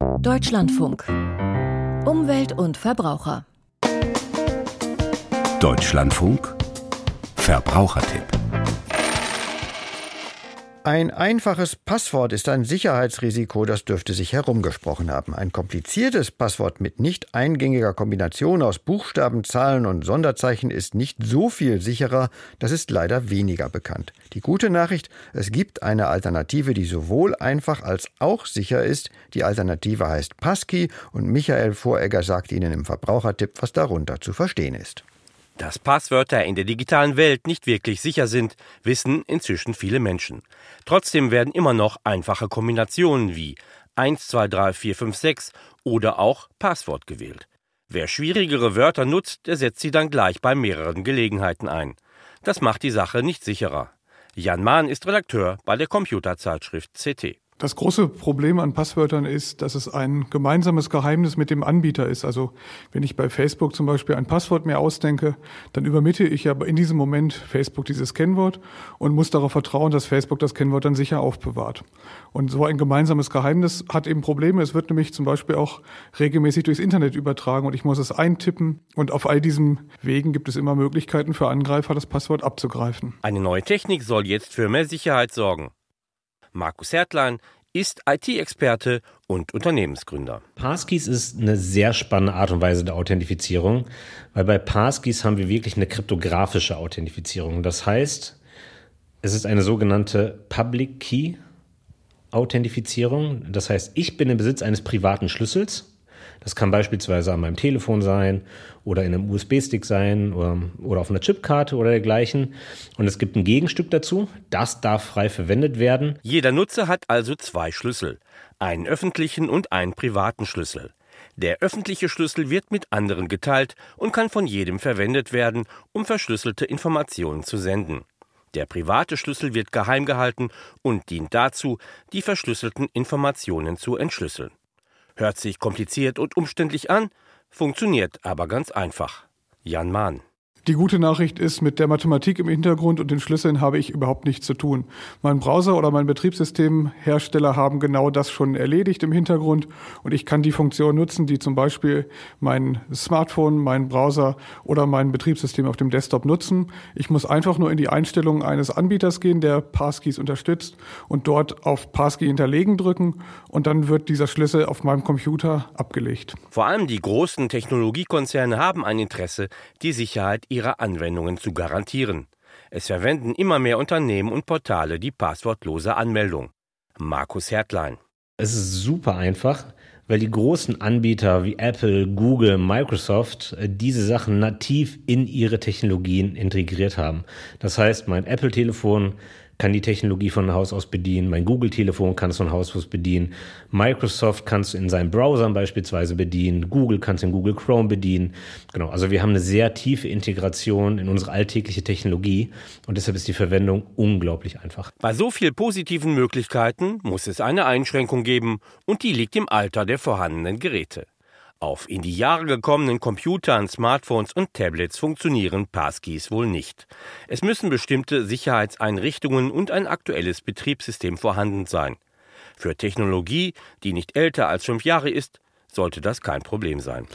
Deutschlandfunk. Umwelt und Verbraucher. Deutschlandfunk. Verbrauchertipp. Ein einfaches Passwort ist ein Sicherheitsrisiko, das dürfte sich herumgesprochen haben. Ein kompliziertes Passwort mit nicht eingängiger Kombination aus Buchstaben, Zahlen und Sonderzeichen ist nicht so viel sicherer, das ist leider weniger bekannt. Die gute Nachricht, es gibt eine Alternative, die sowohl einfach als auch sicher ist. Die Alternative heißt Passkey und Michael Voregger sagt Ihnen im Verbrauchertipp, was darunter zu verstehen ist. Dass Passwörter in der digitalen Welt nicht wirklich sicher sind, wissen inzwischen viele Menschen. Trotzdem werden immer noch einfache Kombinationen wie 1, 2, 3, 4, 5, 6 oder auch Passwort gewählt. Wer schwierigere Wörter nutzt, der setzt sie dann gleich bei mehreren Gelegenheiten ein. Das macht die Sache nicht sicherer. Jan Mahn ist Redakteur bei der Computerzeitschrift CT. Das große Problem an Passwörtern ist, dass es ein gemeinsames Geheimnis mit dem Anbieter ist. Also wenn ich bei Facebook zum Beispiel ein Passwort mir ausdenke, dann übermittle ich aber in diesem Moment Facebook dieses Kennwort und muss darauf vertrauen, dass Facebook das Kennwort dann sicher aufbewahrt. Und so ein gemeinsames Geheimnis hat eben Probleme. Es wird nämlich zum Beispiel auch regelmäßig durchs Internet übertragen und ich muss es eintippen. Und auf all diesen Wegen gibt es immer Möglichkeiten für Angreifer, das Passwort abzugreifen. Eine neue Technik soll jetzt für mehr Sicherheit sorgen. Markus Hertlein ist IT-Experte und Unternehmensgründer. Passkeys ist eine sehr spannende Art und Weise der Authentifizierung, weil bei Passkeys haben wir wirklich eine kryptografische Authentifizierung. Das heißt, es ist eine sogenannte Public Key Authentifizierung. Das heißt, ich bin im Besitz eines privaten Schlüssels das kann beispielsweise an meinem Telefon sein oder in einem USB-Stick sein oder, oder auf einer Chipkarte oder dergleichen. Und es gibt ein Gegenstück dazu. Das darf frei verwendet werden. Jeder Nutzer hat also zwei Schlüssel. Einen öffentlichen und einen privaten Schlüssel. Der öffentliche Schlüssel wird mit anderen geteilt und kann von jedem verwendet werden, um verschlüsselte Informationen zu senden. Der private Schlüssel wird geheim gehalten und dient dazu, die verschlüsselten Informationen zu entschlüsseln. Hört sich kompliziert und umständlich an, funktioniert aber ganz einfach. Jan Mahn die gute Nachricht ist, mit der Mathematik im Hintergrund und den Schlüsseln habe ich überhaupt nichts zu tun. Mein Browser oder mein Betriebssystemhersteller haben genau das schon erledigt im Hintergrund und ich kann die Funktion nutzen, die zum Beispiel mein Smartphone, mein Browser oder mein Betriebssystem auf dem Desktop nutzen. Ich muss einfach nur in die Einstellungen eines Anbieters gehen, der Passkeys unterstützt und dort auf Passkey hinterlegen drücken und dann wird dieser Schlüssel auf meinem Computer abgelegt. Vor allem die großen Technologiekonzerne haben ein Interesse, die Sicherheit ihrer Anwendungen zu garantieren. Es verwenden immer mehr Unternehmen und Portale die passwortlose Anmeldung. Markus Hertlein. Es ist super einfach, weil die großen Anbieter wie Apple, Google, Microsoft äh, diese Sachen nativ in ihre Technologien integriert haben. Das heißt, mein Apple-Telefon kann die Technologie von Haus aus bedienen. Mein Google-Telefon kann es von Haus aus bedienen. Microsoft kann es in seinen Browsern beispielsweise bedienen. Google kann es in Google Chrome bedienen. Genau, also wir haben eine sehr tiefe Integration in unsere alltägliche Technologie und deshalb ist die Verwendung unglaublich einfach. Bei so vielen positiven Möglichkeiten muss es eine Einschränkung geben und die liegt im Alter der vorhandenen Geräte. Auf in die Jahre gekommenen Computern, Smartphones und Tablets funktionieren Passkeys wohl nicht. Es müssen bestimmte Sicherheitseinrichtungen und ein aktuelles Betriebssystem vorhanden sein. Für Technologie, die nicht älter als fünf Jahre ist, sollte das kein Problem sein.